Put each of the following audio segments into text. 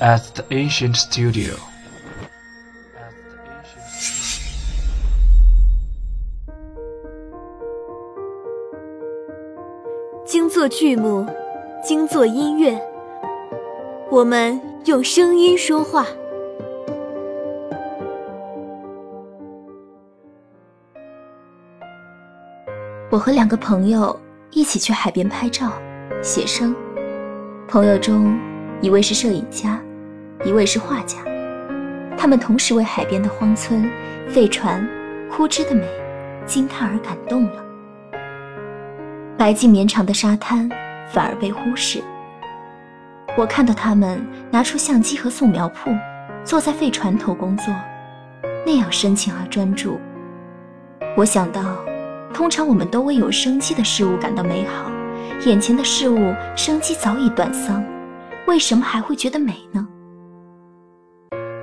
at the ancient studio. 精作剧目，精作音乐，我们用声音说话。我和两个朋友一起去海边拍照、写生。朋友中，一位是摄影家，一位是画家。他们同时为海边的荒村、废船、枯枝的美惊叹而感动了。白净绵长的沙滩反而被忽视。我看到他们拿出相机和素描铺，坐在废船头工作，那样深情而专注。我想到。通常我们都为有生机的事物感到美好，眼前的事物生机早已断丧，为什么还会觉得美呢？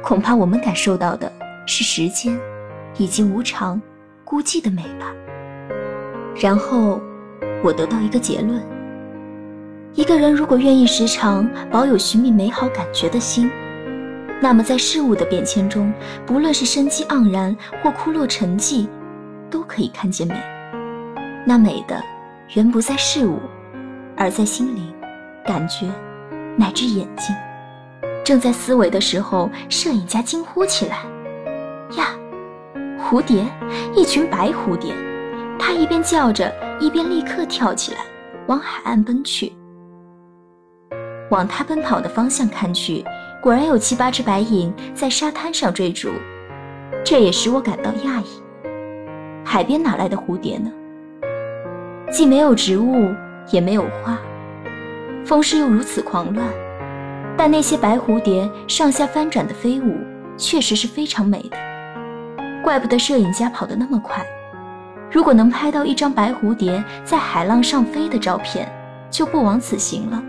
恐怕我们感受到的是时间，以及无常、孤寂的美吧。然后，我得到一个结论：一个人如果愿意时常保有寻觅美好感觉的心，那么在事物的变迁中，不论是生机盎然或枯落沉寂，都可以看见美。那美的，原不在事物，而在心灵、感觉，乃至眼睛。正在思维的时候，摄影家惊呼起来：“呀，蝴蝶！一群白蝴蝶！”他一边叫着，一边立刻跳起来，往海岸奔去。往他奔跑的方向看去，果然有七八只白影在沙滩上追逐，这也使我感到讶异。海边哪来的蝴蝶呢？既没有植物，也没有花，风势又如此狂乱，但那些白蝴蝶上下翻转的飞舞，确实是非常美的。怪不得摄影家跑得那么快，如果能拍到一张白蝴蝶在海浪上飞的照片，就不枉此行了。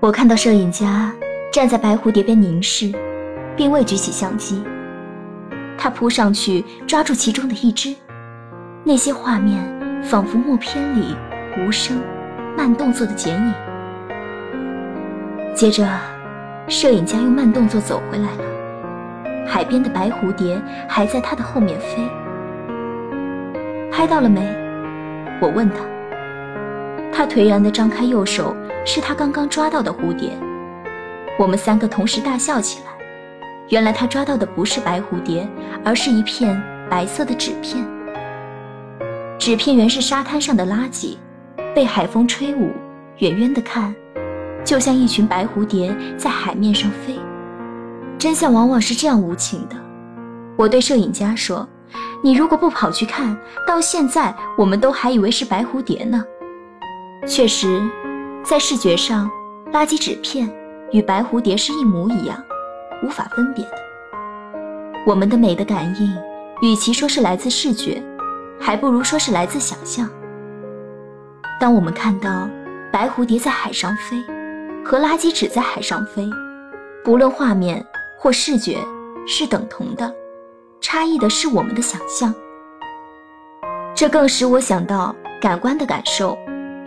我看到摄影家站在白蝴蝶边凝视，并未举起相机，他扑上去抓住其中的一只，那些画面。仿佛默片里无声、慢动作的剪影。接着，摄影家用慢动作走回来了。海边的白蝴蝶还在他的后面飞。拍到了没？我问他。他颓然地张开右手，是他刚刚抓到的蝴蝶。我们三个同时大笑起来。原来他抓到的不是白蝴蝶，而是一片白色的纸片。纸片原是沙滩上的垃圾，被海风吹舞，远远的看，就像一群白蝴蝶在海面上飞。真相往往是这样无情的。我对摄影家说：“你如果不跑去看，到现在我们都还以为是白蝴蝶呢。”确实，在视觉上，垃圾纸片与白蝴蝶是一模一样，无法分别的。我们的美的感应，与其说是来自视觉。还不如说是来自想象。当我们看到白蝴蝶在海上飞，和垃圾纸在海上飞，不论画面或视觉是等同的，差异的是我们的想象。这更使我想到，感官的感受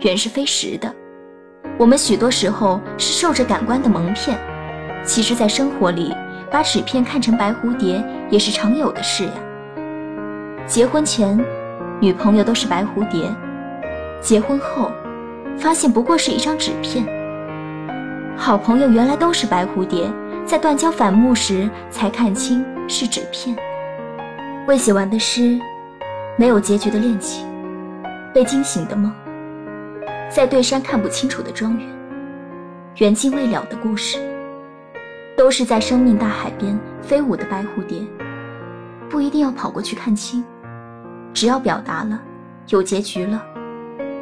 原是非实的。我们许多时候是受着感官的蒙骗。其实，在生活里，把纸片看成白蝴蝶也是常有的事呀。结婚前。女朋友都是白蝴蝶，结婚后，发现不过是一张纸片。好朋友原来都是白蝴蝶，在断交反目时才看清是纸片。未写完的诗，没有结局的恋情，被惊醒的梦，在对山看不清楚的庄园，缘尽未了的故事，都是在生命大海边飞舞的白蝴蝶，不一定要跑过去看清。只要表达了，有结局了，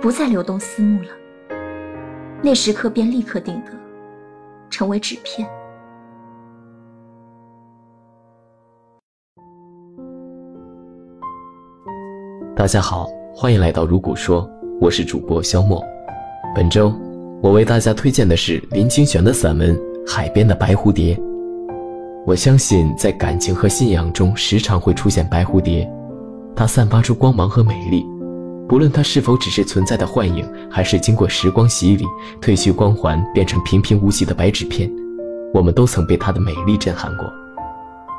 不再流动思慕了，那时刻便立刻定格，成为纸片。大家好，欢迎来到如果说，我是主播肖墨。本周我为大家推荐的是林清玄的散文《海边的白蝴蝶》。我相信，在感情和信仰中，时常会出现白蝴蝶。它散发出光芒和美丽，不论它是否只是存在的幻影，还是经过时光洗礼，褪去光环，变成平平无奇的白纸片，我们都曾被它的美丽震撼过。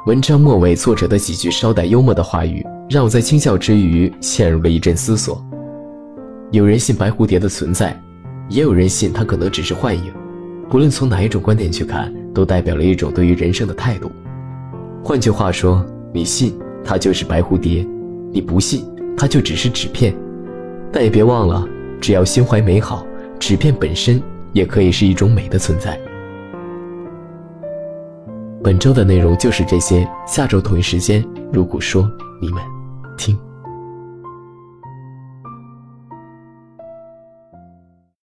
文章末尾，作者的几句稍带幽默的话语，让我在轻笑之余陷入了一阵思索。有人信白蝴蝶的存在，也有人信它可能只是幻影。不论从哪一种观点去看，都代表了一种对于人生的态度。换句话说，你信它就是白蝴蝶，你不信它就只是纸片。但也别忘了，只要心怀美好，纸片本身也可以是一种美的存在。本周的内容就是这些，下周同一时间，如果说你们听。